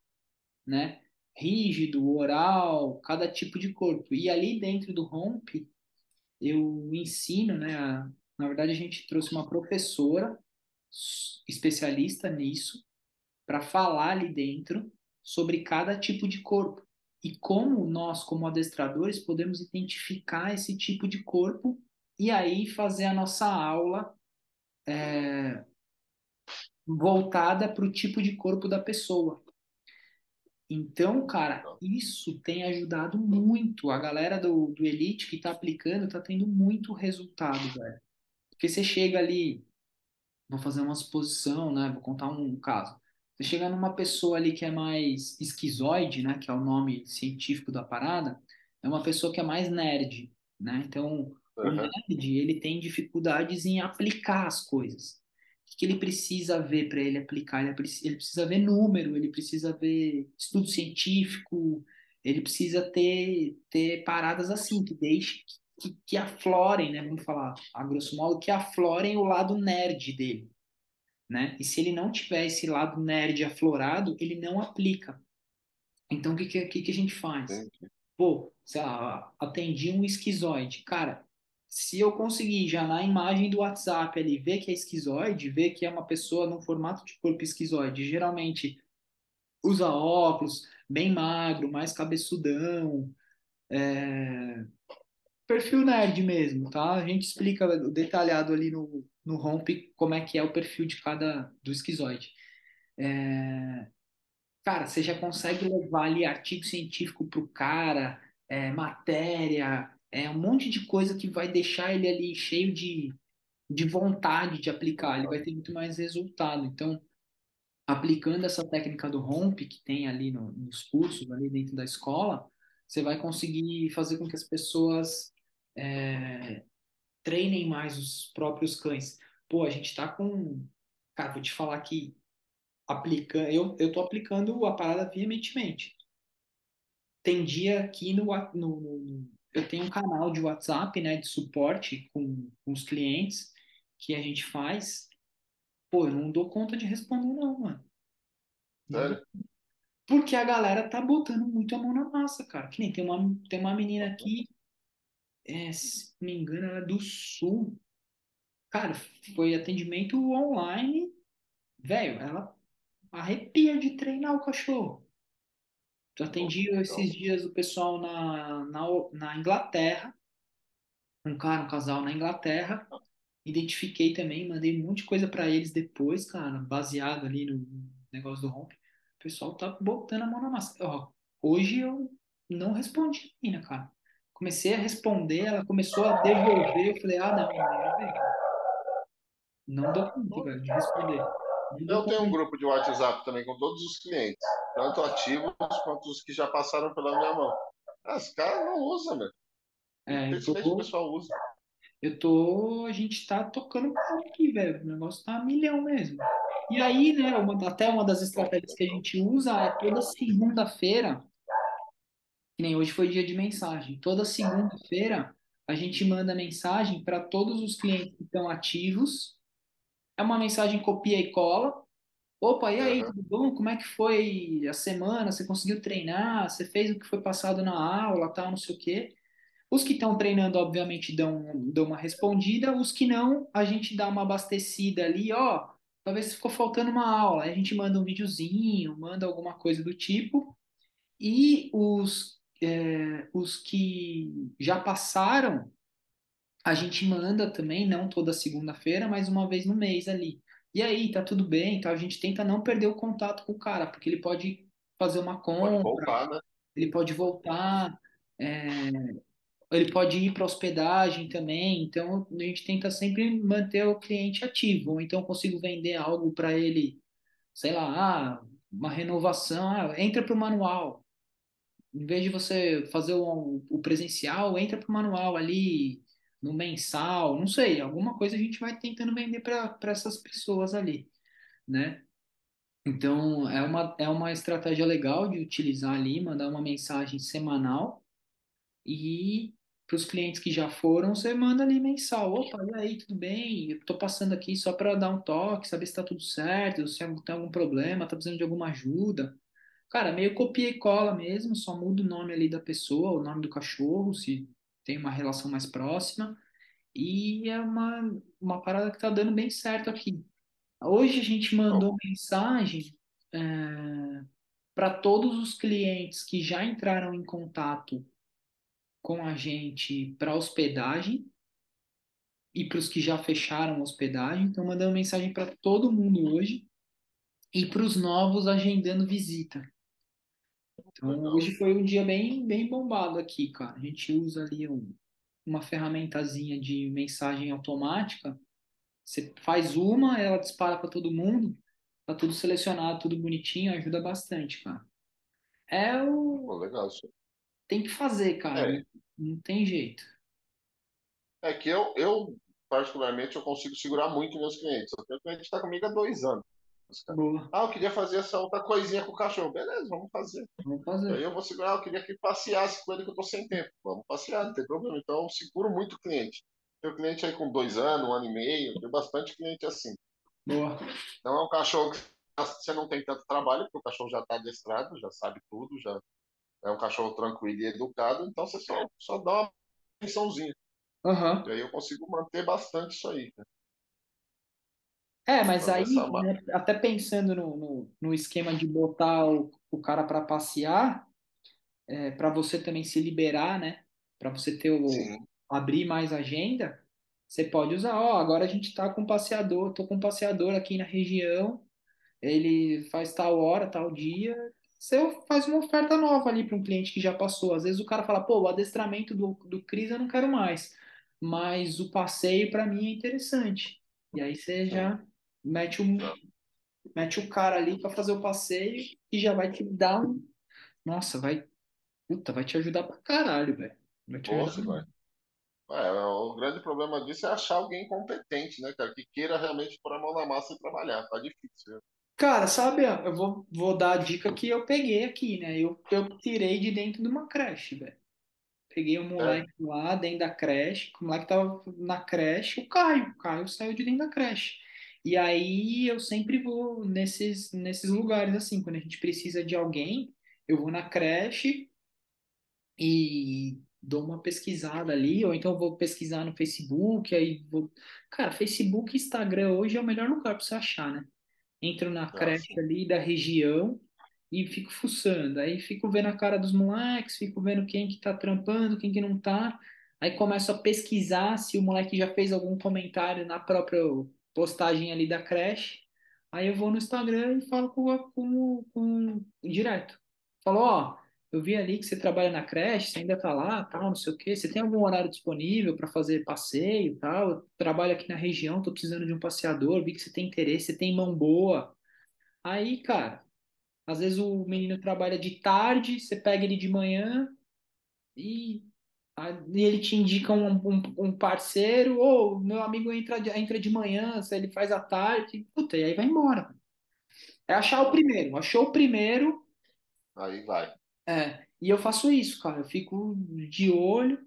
[SPEAKER 1] né? Rígido, oral, cada tipo de corpo. E ali dentro do ROMP, eu ensino, né? a- na verdade, a gente trouxe uma professora especialista nisso para falar ali dentro sobre cada tipo de corpo. E como nós, como adestradores, podemos identificar esse tipo de corpo e aí fazer a nossa aula voltada para o tipo de corpo da pessoa. Então, cara, isso tem ajudado muito. A galera do, do Elite que tá aplicando tá tendo muito resultado, velho. Porque você chega ali, vou fazer uma suposição, né? Vou contar um caso. Você chega numa pessoa ali que é mais esquizoide, né? Que é o nome científico da parada, é uma pessoa que é mais nerd, né? Então, o
[SPEAKER 2] Aham,
[SPEAKER 1] nerd, ele tem dificuldades em aplicar as coisas. O que ele precisa ver para ele aplicar? Ele preci- ele precisa ver número, ele precisa ver estudo científico, ele precisa ter, ter paradas assim, que deixe, que, que aflorem, né? Vamos falar a grosso modo, que aflorem o lado nerd dele né? E se ele não tiver esse lado nerd aflorado, ele não aplica. Então, o que, que, que a gente faz? Pô, sei lá, atendi um esquizoide. Cara, se eu conseguir já na imagem do WhatsApp ali ver que é esquizoide, ver que é uma pessoa no formato de corpo esquizoide, geralmente usa óculos, bem magro, mais cabeçudão, perfil nerd mesmo, tá? A gente explica detalhado ali no, no Romp como é que é o perfil de cada do esquizoide. Cara, você já consegue levar ali artigo científico pro cara, é, matéria, é um monte de coisa que vai deixar ele ali cheio de, de vontade de aplicar. Ele vai ter muito mais resultado. Então, aplicando essa técnica do ROMP que tem ali no- nos cursos, ali dentro da escola, você vai conseguir fazer com que as pessoas é, treinem mais os próprios cães. Pô, a gente tá com. Cara, vou te falar que aplicando, eu, eu tô aplicando a parada veementemente. Tem dia aqui no, no, no- eu tenho um canal de WhatsApp, né, de suporte com, com os clientes que a gente faz. Pô, eu não dou conta de responder não, mano.
[SPEAKER 2] Sério?
[SPEAKER 1] Porque a galera tá botando muito a mão na massa, cara. Que nem tem uma, tem uma menina aqui, é, se não me engano, ela é do Sul. Cara, foi atendimento online, velho, ela arrepia de treinar o cachorro. Eu
[SPEAKER 2] que
[SPEAKER 1] atendi
[SPEAKER 2] legal.
[SPEAKER 1] esses dias o pessoal na, na, na Inglaterra, um cara, um casal na Inglaterra. Identifiquei também, mandei um monte de coisa para eles depois, cara, baseado ali no negócio do rompe. O pessoal tá botando a mão na massa. Ó, hoje eu não respondi ainda, cara. comecei a responder, ela começou a devolver, eu falei, ah, não, não, velho, não dou conta, velho, de responder. Não
[SPEAKER 2] Eu tenho um grupo de WhatsApp também com todos os clientes, tanto ativos quanto os que já passaram pela minha mão. Ah, os caras não usam, velho.
[SPEAKER 1] É,
[SPEAKER 2] Infelizmente o
[SPEAKER 1] tô,
[SPEAKER 2] pessoal usa.
[SPEAKER 1] eu tô, a gente tá tocando pau aqui, velho, o negócio tá a milhão mesmo. E aí, né, uma, até uma das estratégias que a gente usa é toda segunda-feira, que nem hoje foi dia de mensagem, toda segunda-feira a gente manda mensagem para todos os clientes que estão ativos, é uma mensagem copia e cola, Opa, e aí, tudo bom? Como é que foi a semana? Você conseguiu treinar? Você fez o que foi passado na aula, tal, não sei o quê. Os que estão treinando, obviamente, dão, dão uma respondida. Os que não, a gente dá uma abastecida ali, ó. Talvez ficou faltando uma aula. Aí a gente manda um videozinho, manda alguma coisa do tipo. E os, é, os que já passaram, a gente manda também, não toda segunda-feira, mas uma vez no mês ali. E aí, tá tudo bem? Então a gente tenta não perder o contato com o cara, porque ele pode fazer uma
[SPEAKER 2] Pode
[SPEAKER 1] compra,
[SPEAKER 2] voltar, né?
[SPEAKER 1] ele pode voltar, é, ele pode ir para hospedagem também. Então a gente tenta sempre manter o cliente ativo. Ou então eu consigo vender algo para ele, sei lá, ah, uma renovação, ah, entra para o manual. Em vez de você fazer o, o presencial, entra para o manual ali, no mensal, não sei, alguma coisa a gente vai tentando vender para essas pessoas ali, né? Então, é uma, é uma estratégia legal de utilizar ali, mandar uma mensagem semanal e para os clientes que já foram, você manda ali mensal. Opa, e aí, tudo bem? Eu tô passando aqui só para dar um toque, saber se está tudo certo, se tem algum problema, tá precisando de alguma ajuda. Cara, meio copia e cola mesmo, só muda o nome ali da pessoa, o nome do cachorro, se tem uma relação mais próxima. E é uma, uma parada que tá dando bem certo aqui. Hoje a gente mandou mensagem para todos os clientes que já entraram em contato com a gente para hospedagem e para os que já fecharam hospedagem. Então, mandando mensagem para todo mundo hoje e para os novos agendando visita. Então, hoje foi um dia bem, bem bombado aqui, cara. A gente usa ali um, uma ferramentazinha de mensagem automática. Você faz uma, ela dispara para todo mundo, tá tudo selecionado, tudo bonitinho, ajuda bastante, cara. É o.
[SPEAKER 2] Pô, legal isso.
[SPEAKER 1] Tem que fazer, cara. Não,
[SPEAKER 2] É,
[SPEAKER 1] não tem jeito.
[SPEAKER 2] é que eu, eu, particularmente, eu consigo segurar muito meus clientes. Eu tenho cliente que está comigo há dois anos, cara.
[SPEAKER 1] Boa.
[SPEAKER 2] Ah, eu queria fazer essa outra coisinha com o cachorro. Beleza, vamos fazer.
[SPEAKER 1] Vamos
[SPEAKER 2] E aí
[SPEAKER 1] fazer.
[SPEAKER 2] eu vou segurar, eu queria que passeasse com ele que eu tô sem tempo. Vamos passear, não tem problema. Então eu seguro muito o cliente. Tenho cliente aí com dois anos, um ano e meio, tem bastante cliente assim.
[SPEAKER 1] Boa.
[SPEAKER 2] Não é um cachorro que você não tem tanto trabalho, porque o cachorro já está adestrado, já sabe tudo, já é um cachorro tranquilo e educado, então você só, só dá uma atençãozinha. E
[SPEAKER 1] Aham.
[SPEAKER 2] aí eu consigo manter bastante isso aí, né?
[SPEAKER 1] É, mas aí, né, até pensando no, no, no esquema de botar o, o cara para passear, é, para você também se liberar, né? Para você ter o
[SPEAKER 2] Sim,
[SPEAKER 1] abrir mais agenda, você pode usar, ó, agora a gente tá com um passeador, tô com um passeador aqui na região, ele faz tal hora, tal dia. Você faz uma oferta nova ali para um cliente que já passou. Às vezes o cara fala, pô, o adestramento do, do Cris eu não quero mais, mas o passeio para mim é interessante. E aí você já mete o, mete o cara ali para fazer o passeio e já vai te dar um. Nossa, vai, puta, vai te ajudar pra caralho, velho. Vai te
[SPEAKER 2] Pô,
[SPEAKER 1] ajudar.
[SPEAKER 2] você vai. É, o grande problema disso é achar alguém competente, né, cara, que queira realmente pôr a mão na massa e trabalhar. Tá difícil.
[SPEAKER 1] Cara, sabe, eu vou, vou dar a dica que eu peguei aqui, né? Eu, eu tirei de dentro de uma creche, velho. Peguei
[SPEAKER 2] É,
[SPEAKER 1] moleque lá dentro da creche, o moleque tava na creche, o Caio, o Caio saiu de dentro da creche. E aí eu sempre vou nesses, nesses lugares assim, quando a gente precisa de alguém, eu vou na creche e dou uma pesquisada ali, ou então vou pesquisar no Facebook, aí vou... Cara, Facebook e Instagram hoje é o melhor lugar para você achar, né? entro na
[SPEAKER 2] é
[SPEAKER 1] creche
[SPEAKER 2] assim.
[SPEAKER 1] ali da região e fico fuçando. Aí fico vendo a cara dos moleques, fico vendo quem que tá trampando, quem que não tá. Aí começo a pesquisar se o moleque já fez algum comentário na própria postagem ali da creche. Aí eu vou no Instagram e falo com, com, com direto. Falo, ó, eu vi ali que você trabalha na creche, você ainda tá lá, tal, não sei o quê. Você tem algum horário disponível para fazer passeio, tal? Eu trabalho aqui na região, tô precisando de um passeador, vi que você tem interesse, você tem mão boa. Aí, cara, às vezes o menino trabalha de tarde, você pega ele de manhã e, e ele te indica um, um, um parceiro, ou meu amigo entra, de- entra de manhã, se ele faz à tarde, puta, e aí vai embora. É achar o primeiro. Achou o primeiro,
[SPEAKER 2] Aí vai.
[SPEAKER 1] é. E eu faço isso, cara. Eu fico de olho,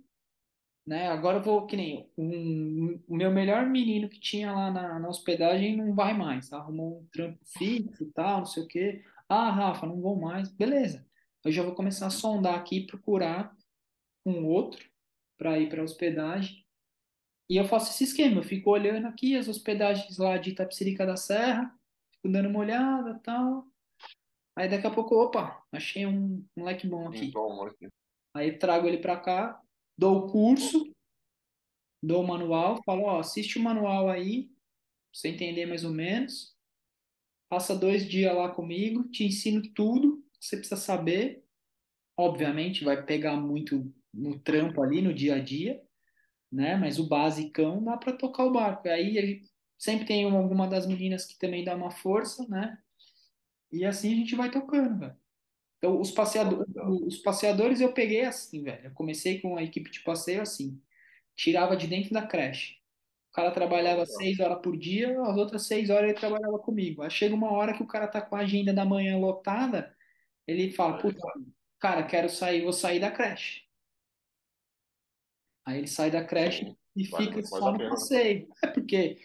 [SPEAKER 1] né? Agora eu vou, que nem um, o meu melhor menino que tinha lá na, na hospedagem não vai mais. tá? Arrumou um trampo fixo e tal, não sei o quê. Ah, Rafa, não vou mais. Beleza. Eu já vou começar a sondar aqui, procurar um outro para ir para hospedagem. E eu faço esse esquema. Eu fico olhando aqui as hospedagens lá de Itapecerica da Serra, fico dando uma olhada, tal. Aí daqui a pouco, opa, achei um moleque bom aqui.
[SPEAKER 2] bom aqui.
[SPEAKER 1] Aí trago ele pra cá, dou o curso, dou o manual, falo, ó, assiste o manual aí, pra você entender mais ou menos. Passa dois dias lá comigo, te ensino tudo que você precisa saber. Obviamente, vai pegar muito no trampo ali, no dia a dia, né? Mas o basicão dá pra tocar o barco. Aí a gente- sempre tem alguma das meninas que também dá uma força, né? E assim a gente vai tocando, velho. Então, os, passeado- os passeadores eu peguei assim, velho. Eu comecei com a equipe de passeio assim. Tirava de dentro da creche. O cara trabalhava seis horas por dia, as outras seis horas ele trabalhava comigo. Aí chega uma hora que o cara tá com a agenda da manhã lotada, ele fala,
[SPEAKER 2] Aí
[SPEAKER 1] puta, cara, quero sair, vou sair da creche. Aí ele sai da creche e fica
[SPEAKER 2] muito
[SPEAKER 1] só no
[SPEAKER 2] né?
[SPEAKER 1] passeio. É porque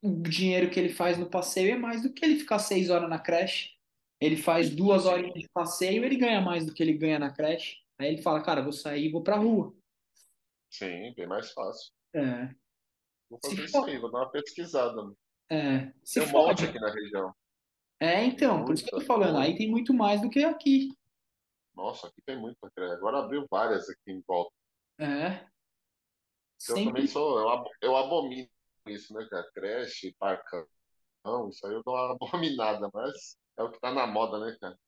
[SPEAKER 1] o dinheiro que ele faz no passeio é mais do que ele ficar seis horas na creche. Ele faz duas
[SPEAKER 2] Sim,
[SPEAKER 1] de passeio, ele ganha mais do que ele ganha na creche. Aí ele fala, cara, vou sair e vou pra rua.
[SPEAKER 2] sim, bem mais fácil.
[SPEAKER 1] É,
[SPEAKER 2] Vou fazer isso aí, vou dar uma pesquisada. mano.
[SPEAKER 1] É, se
[SPEAKER 2] Tem um monte aqui na região.
[SPEAKER 1] É, então, por isso que eu tô falando, aí tem muito mais do que aqui.
[SPEAKER 2] Nossa, aqui tem creche. Agora abriu várias aqui em volta.
[SPEAKER 1] É,
[SPEAKER 2] Eu também
[SPEAKER 1] sempre.
[SPEAKER 2] sou, eu, abo- eu abomino isso, né, cara? Creche, parcão, isso aí eu dou uma abominada, mas é o que tá na moda, né, cara?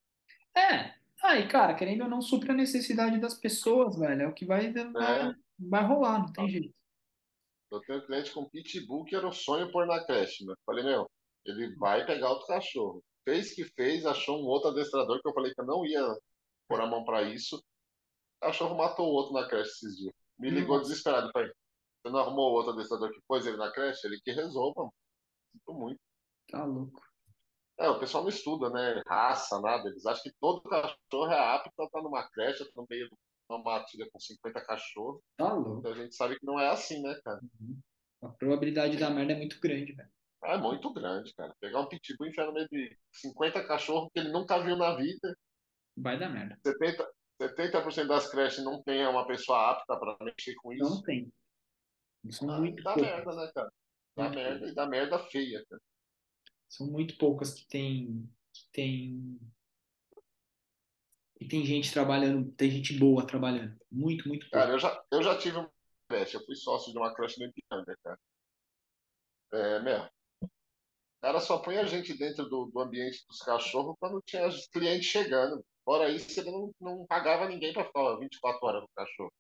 [SPEAKER 1] É, aí, cara, querendo ou não, supre a necessidade das pessoas, velho. É o que vai, vai,
[SPEAKER 2] É,
[SPEAKER 1] vai rolar, não tem jeito.
[SPEAKER 2] eu tenho cliente com pitbull que era o sonho pôr na creche, né? Falei, meu, ele vai pegar outro cachorro. Fez que fez, achou um outro adestrador que eu falei que eu não ia pôr a mão pra isso. O cachorro matou o outro na creche esses dias. Me ligou
[SPEAKER 1] Nossa,
[SPEAKER 2] desesperado. Falei, você não arrumou o outro adestrador que pôs ele na creche? Ele que resolva, mano. Sinto muito.
[SPEAKER 1] tá louco.
[SPEAKER 2] É, o pessoal não estuda, né? Raça, nada. Eles acham que todo cachorro é apto a estar numa creche, no meio de uma matilha com 50 cachorros.
[SPEAKER 1] Tá
[SPEAKER 2] Então
[SPEAKER 1] louco.
[SPEAKER 2] a gente sabe que não é assim, né, cara?
[SPEAKER 1] Uhum. A probabilidade da merda é muito grande, velho.
[SPEAKER 2] É muito grande, cara. Pegar um pitbull e enfiar no meio de 50 cachorros que ele nunca viu na vida.
[SPEAKER 1] Vai dar merda.
[SPEAKER 2] 70%, 70% das creches não tem uma pessoa apta para mexer com
[SPEAKER 1] Não
[SPEAKER 2] isso.
[SPEAKER 1] tem. São
[SPEAKER 2] Aí
[SPEAKER 1] muito
[SPEAKER 2] dá merda,
[SPEAKER 1] poucas.
[SPEAKER 2] né, cara? Dá
[SPEAKER 1] Muito
[SPEAKER 2] merda e dá merda feia, cara.
[SPEAKER 1] São muito poucas que tem, que tem, que tem gente trabalhando, tem gente boa trabalhando. Muito, muito
[SPEAKER 2] Cara,
[SPEAKER 1] pouco.
[SPEAKER 2] eu já, eu já tive uma creche. Eu fui sócio de uma creche no Ipiranga, cara. É, meu, O cara só põe a gente dentro do, do ambiente dos cachorros quando tinha os clientes chegando. Fora isso, ele não, não pagava ninguém para ficar 24 horas no cachorro.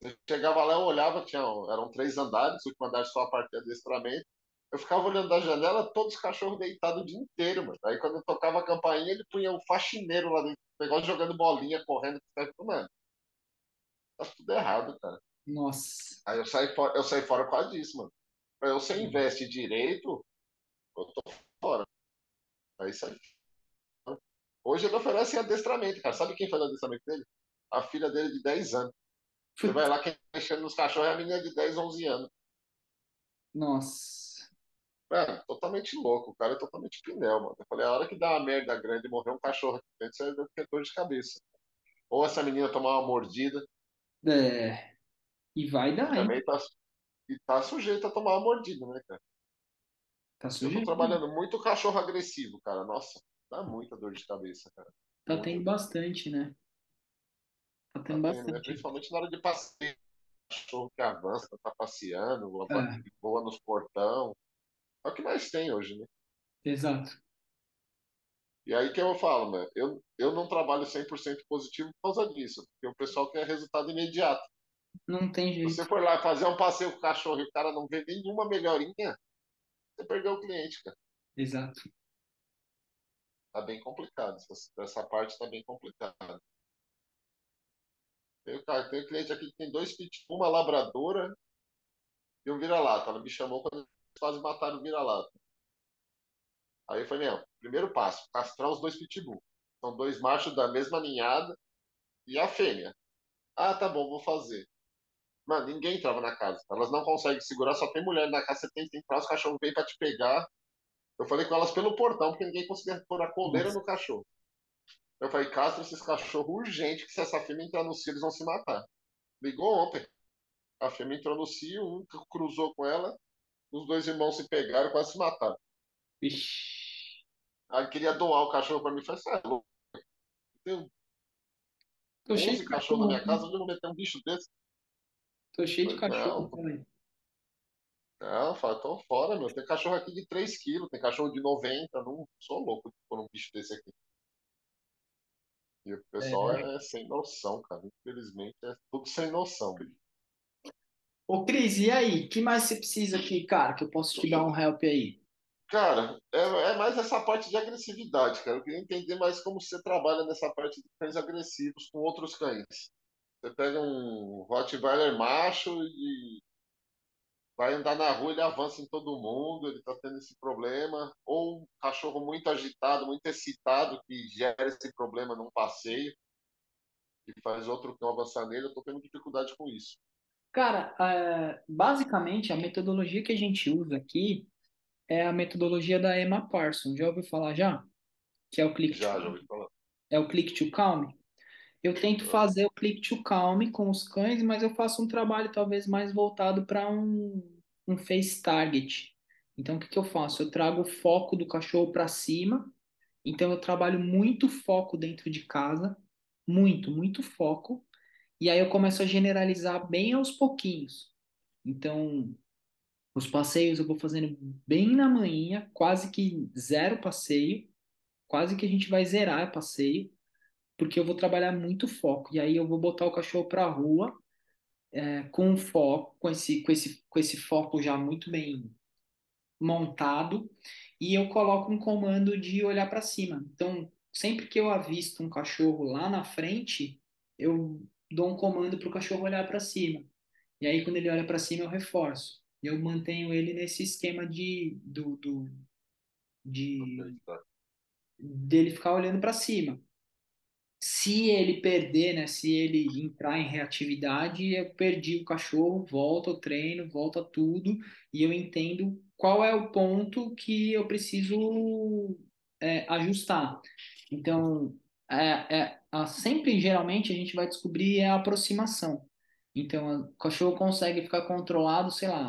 [SPEAKER 2] Eu chegava lá, eu olhava, tinha, eram três andares, o último andar só a parte de adestramento. Eu ficava olhando da janela, todos os cachorros deitados o dia inteiro, mano. Aí quando eu tocava a campainha, ele punha o faxineiro lá dentro, o negócio jogando bolinha, correndo. Mano, tá tudo errado, cara.
[SPEAKER 1] Nossa.
[SPEAKER 2] Aí eu saí fora, eu saí fora por causa disso, mano. Aí você investe direito, eu tô fora. Aí sai Hoje ele oferece adestramento, cara. Sabe quem faz o adestramento dele? A filha dele de 10 anos. Você vai lá, quem tá mexendo nos cachorros é a menina de 10, 11 anos.
[SPEAKER 1] Nossa.
[SPEAKER 2] Mano, totalmente louco. O cara é totalmente pinel, mano. Eu falei, a hora que dá uma merda grande e morrer um cachorro aqui dentro, você vai ter dor de cabeça. Ou essa menina tomar uma mordida,
[SPEAKER 1] É. E vai dar, hein?
[SPEAKER 2] também tá, e tá sujeito a tomar uma mordida, né, cara?
[SPEAKER 1] Tá
[SPEAKER 2] Eu tô
[SPEAKER 1] sujeito.
[SPEAKER 2] trabalhando muito cachorro agressivo, cara. Nossa, dá muita dor de cabeça, cara.
[SPEAKER 1] Tá tendo
[SPEAKER 2] Muita.
[SPEAKER 1] bastante, né? Tá
[SPEAKER 2] Tá
[SPEAKER 1] tendo
[SPEAKER 2] tendo, né?
[SPEAKER 1] bastante.
[SPEAKER 2] Principalmente na hora de passeio. cachorro que avança, tá passeando,
[SPEAKER 1] É,
[SPEAKER 2] voa nos portão. É o que mais tem hoje, né?
[SPEAKER 1] exato.
[SPEAKER 2] E aí que eu falo, né? Eu, eu não trabalho 100% positivo por causa disso, porque o pessoal quer resultado imediato.
[SPEAKER 1] Não tem
[SPEAKER 2] Se você
[SPEAKER 1] jeito.
[SPEAKER 2] for lá fazer um passeio com o cachorro e o cara não vê nenhuma melhorinha, você perdeu o cliente, cara.
[SPEAKER 1] Exato.
[SPEAKER 2] Tá bem complicado. Essa, parte tá bem complicada. Tem, cara, tem um cliente aqui que tem dois pitbull, uma labradora e um vira-lata. Ela me chamou quando quase mataram o vira-lata. Aí eu falei, meu, primeiro passo, castrar os dois pitbull. São dois machos da mesma ninhada e a fêmea. Ah, tá bom, vou fazer. Mano, ninguém entrava na casa. Elas não conseguem segurar, só tem mulher na casa, você tem que entrar, os cachorros vêm pra te pegar. Eu falei com elas pelo portão, porque ninguém conseguia pôr a coleira no cachorro. Eu falei, castra esses cachorros urgente, que se essa fêmea entrar no cio, eles vão se matar. Ligou ontem. A fêmea entrou no cio, um cruzou com ela, os dois irmãos se pegaram, quase se mataram.
[SPEAKER 1] Vixe.
[SPEAKER 2] Aí queria doar o cachorro pra mim, falei, "Você é louco. Tem
[SPEAKER 1] cheio
[SPEAKER 2] 11
[SPEAKER 1] de
[SPEAKER 2] cachorros na
[SPEAKER 1] cachorro
[SPEAKER 2] minha casa, onde eu vou meter um bicho desse?
[SPEAKER 1] Tô cheio de cachorro também.
[SPEAKER 2] Não, fala, tô fora, meu. Tem cachorro aqui de 3 quilos, tem cachorro de 90, não sou louco por um bicho desse aqui. E o pessoal
[SPEAKER 1] É.
[SPEAKER 2] é sem noção, cara. Infelizmente é tudo sem noção, bicho.
[SPEAKER 1] Ô, Cris, e aí? O que mais você precisa aqui, cara, que eu posso te dar um help aí?
[SPEAKER 2] Cara, é, é mais essa parte de agressividade, cara. Eu queria entender mais como você trabalha nessa parte de cães agressivos com outros cães. Você pega um Rottweiler macho e vai andar na rua, ele avança em todo mundo, ele tá tendo esse problema. Ou um cachorro muito agitado, muito excitado, que gera esse problema num passeio, e faz outro cão avançar nele. Eu tô tendo dificuldade com isso.
[SPEAKER 1] Cara, é, basicamente a metodologia que a gente usa aqui é a metodologia da Emma Parson. Já ouviu falar já? Que é o click to,
[SPEAKER 2] Já, já ouvi falar.
[SPEAKER 1] é o click to calm. Eu tento fazer o click to calm com os cães, mas eu faço um trabalho talvez mais voltado para um, um face target. Então, o que que eu faço? Eu trago o foco do cachorro para cima. Então, eu trabalho muito foco dentro de casa, muito, muito foco. E aí eu começo a generalizar bem aos pouquinhos. Então, os passeios eu vou fazendo bem na manhã, quase que zero passeio, quase que a gente vai zerar passeio, porque eu vou trabalhar muito foco. E aí eu vou botar o cachorro para a rua, é, com foco, com esse, com esse, com esse foco já muito bem montado, e eu coloco um comando de olhar para cima. Então, sempre que eu avisto um cachorro lá na frente, eu dou um comando para o cachorro olhar para cima. E aí, quando ele olha para cima, eu reforço. Eu mantenho ele nesse esquema de, do, do, de dele ficar olhando para cima. Se ele perder, né, se ele entrar em reatividade, eu perdi o cachorro, volta ao treino, volta tudo, e eu entendo qual é o ponto que eu preciso é, ajustar. Então, é, é, a- sempre, geralmente, a gente vai descobrir a aproximação. Então, o cachorro consegue ficar controlado, sei lá,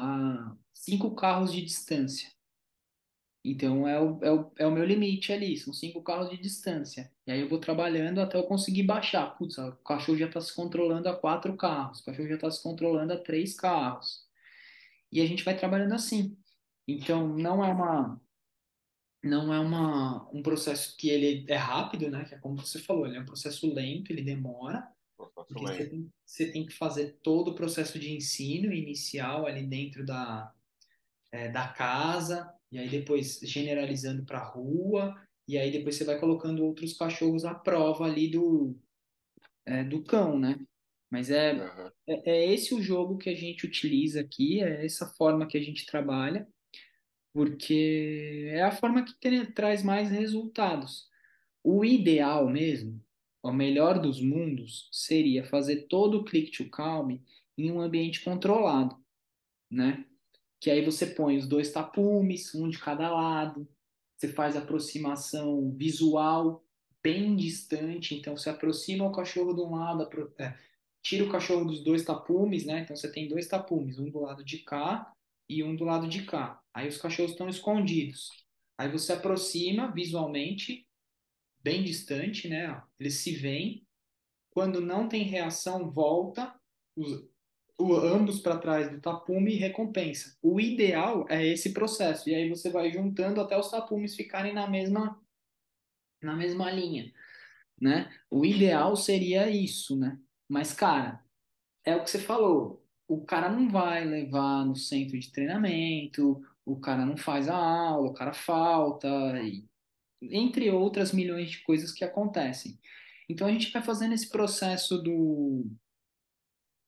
[SPEAKER 1] a cinco carros de distância. Então é o, é o, é o meu limite ali, são cinco carros de distância. E aí eu vou trabalhando até eu conseguir baixar. Putz, o cachorro já está se controlando a quatro carros, o cachorro já está se controlando a três carros. E a gente vai trabalhando assim. Então não é uma, não é uma, um processo que ele é rápido, né? Que é como você falou, ele é um processo lento, ele demora, porque você tem, você tem que fazer todo o processo de ensino inicial ali dentro da é, da casa, e aí depois generalizando para a rua, e aí depois você vai colocando outros cachorros à prova ali do, é, do cão, né? Mas é,
[SPEAKER 2] Aham.
[SPEAKER 1] é, é esse o jogo que a gente utiliza aqui, é essa forma que a gente trabalha, porque é a forma que tem- traz mais resultados. O ideal mesmo, o melhor dos mundos, seria fazer todo o click to calm em um ambiente controlado, né? Que aí você põe os dois tapumes, um de cada lado, você faz aproximação visual bem distante, então você aproxima o cachorro de um lado, apro- é, tira o cachorro dos dois tapumes, né? Então você tem dois tapumes, um do lado de cá e um do lado de cá. Aí os cachorros estão escondidos. Aí você aproxima visualmente, bem distante, né? Eles se veem. Quando não tem reação, volta. Ambos para trás do tapume e recompensa. O ideal é esse processo, e aí você vai juntando até os tapumes ficarem na mesma na mesma linha, né? O ideal seria isso, né? Mas, cara, é o que você falou. O cara não vai levar no centro de treinamento, o cara não faz a aula, o cara falta, e, entre outras milhões de coisas que acontecem. Então a gente vai fazendo esse processo do,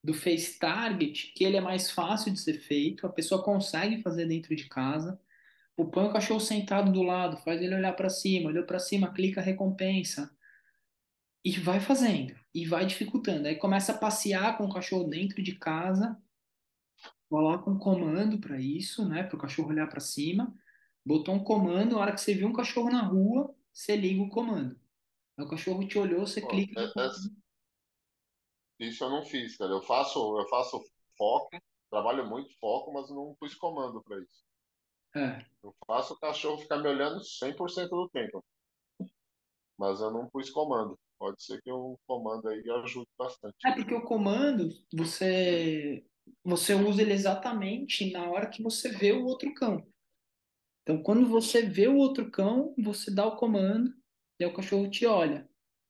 [SPEAKER 1] do face target, que ele é mais fácil de ser feito, a pessoa consegue fazer dentro de casa. O põe o cachorro sentado do lado, faz ele olhar para cima, olhou para cima, clica recompensa e vai fazendo e vai dificultando. Aí começa a passear com o cachorro dentro de casa, coloca um comando para isso, né, para o cachorro olhar para cima. Botou um comando, na hora que você viu um cachorro na rua, você liga o comando. Aí o cachorro te olhou, você
[SPEAKER 2] Pô,
[SPEAKER 1] clica no
[SPEAKER 2] é-. Isso eu não fiz, cara. Eu faço, eu faço foco, trabalho muito foco, mas não pus comando para isso.
[SPEAKER 1] É.
[SPEAKER 2] Eu faço o cachorro ficar me olhando 100% do tempo, mas eu não pus comando. Pode ser que o comando aí ajude bastante.
[SPEAKER 1] É porque o comando, você você usa ele exatamente na hora que você vê o outro cão. Então, quando você vê o outro cão, você dá o comando e o cachorro te olha,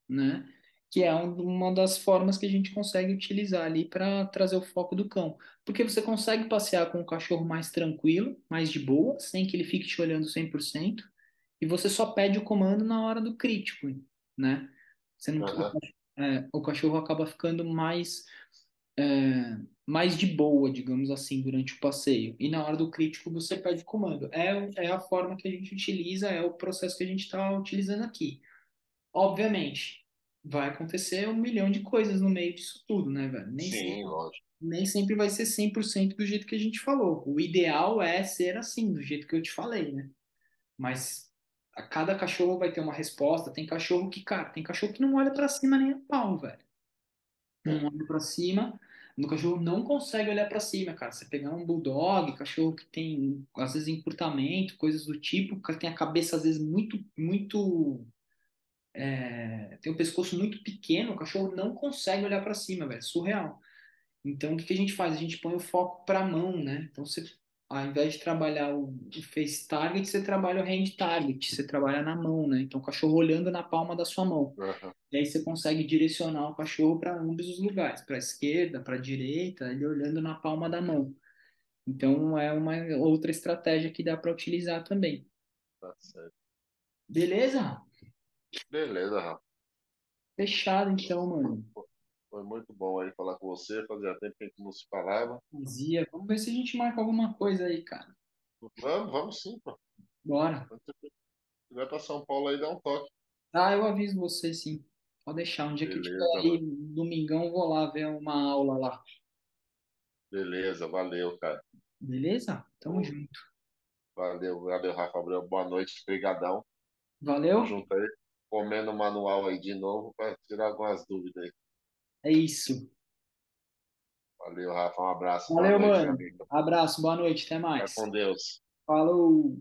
[SPEAKER 1] né? Que é um- uma das formas que a gente consegue utilizar ali para trazer o foco do cão. Porque você consegue passear com o cachorro mais tranquilo, mais de boa, sem que ele fique te olhando 100%, e você só pede o comando na hora do crítico, né? Você não, o cach- é, o cachorro acaba ficando mais é, mais de boa, digamos assim, durante o passeio. E na hora do crítico você pede comando. É, é a forma que a gente utiliza, é o processo que a gente está utilizando aqui. Obviamente, vai acontecer um milhão de coisas no meio disso tudo, né, velho? Nem sempre,
[SPEAKER 2] Sim, lógico.
[SPEAKER 1] nem sempre vai ser 100% do jeito que a gente falou. O ideal é ser assim, do jeito que eu te falei, né? Mas a cada cachorro vai ter uma resposta. Tem cachorro que, cara, tem cachorro que não olha pra cima nem a pau, velho
[SPEAKER 2] É,
[SPEAKER 1] não olha pra cima. O cachorro não consegue olhar pra cima, cara. Você pegar um bulldog, cachorro que tem, às vezes, encurtamento, coisas do tipo, que tem a cabeça, às vezes, muito, muito. É, tem o pescoço muito pequeno, o cachorro não consegue olhar pra cima, velho. É Surreal. Então, o que que a gente faz? A gente põe o foco para a mão, né? Então, você, ao invés de trabalhar o, o face target, você trabalha o hand target, você trabalha na mão, né? Então, o cachorro olhando na palma da sua mão.
[SPEAKER 2] aham,
[SPEAKER 1] E aí você consegue direcionar o cachorro para ambos os lugares, para a esquerda, para a direita, ele olhando na palma da mão. Então, é uma outra estratégia que dá para utilizar também.
[SPEAKER 2] tá certo.
[SPEAKER 1] Beleza?
[SPEAKER 2] Beleza, Rafa.
[SPEAKER 1] Fechado, então, mano.
[SPEAKER 2] Foi muito bom aí falar com você. Fazia tempo que a gente não se falava.
[SPEAKER 1] Dizia, vamos ver se a gente marca alguma coisa aí, cara.
[SPEAKER 2] Vamos, vamos sim, pô.
[SPEAKER 1] Bora.
[SPEAKER 2] Quando você estiver para São Paulo aí, dá um toque.
[SPEAKER 1] Ah, eu aviso você sim. Pode deixar. Um dia que eu tiver
[SPEAKER 2] Beleza,
[SPEAKER 1] aí,
[SPEAKER 2] mano.
[SPEAKER 1] domingão, eu vou lá ver uma aula lá.
[SPEAKER 2] Beleza, valeu, cara.
[SPEAKER 1] Beleza? Tamo junto.
[SPEAKER 2] Valeu, valeu, Rafa Abreu. Boa noite, brigadão. Tamo
[SPEAKER 1] Valeu?
[SPEAKER 2] junto aí. Comendo o manual aí de novo para tirar algumas dúvidas aí.
[SPEAKER 1] É isso.
[SPEAKER 2] Valeu, Rafa. Um abraço. Boa
[SPEAKER 1] Valeu,
[SPEAKER 2] noite,
[SPEAKER 1] mano.
[SPEAKER 2] amigo.
[SPEAKER 1] Abraço, boa noite, até
[SPEAKER 2] Fica
[SPEAKER 1] mais.
[SPEAKER 2] com Deus.
[SPEAKER 1] Falou!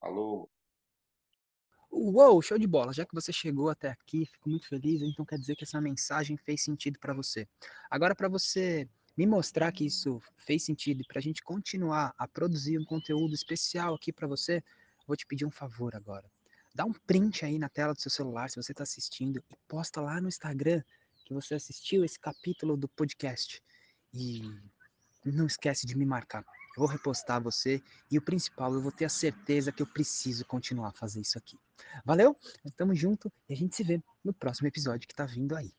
[SPEAKER 2] Falou.
[SPEAKER 3] Uou, show de bola! Já que você chegou até aqui, fico muito feliz, então quer dizer que essa mensagem fez sentido para você. Agora, para você me mostrar que isso fez sentido e para a gente continuar a produzir um conteúdo especial aqui para você, vou te pedir um favor agora. Dá um print aí na tela do seu celular se você está assistindo e posta lá no Instagram que você assistiu esse capítulo do podcast. E não esquece de me marcar. Eu vou repostar você e o principal, eu vou ter a certeza que eu preciso continuar a fazer isso aqui. Valeu? Tamo junto e a gente se vê no próximo episódio que tá vindo aí.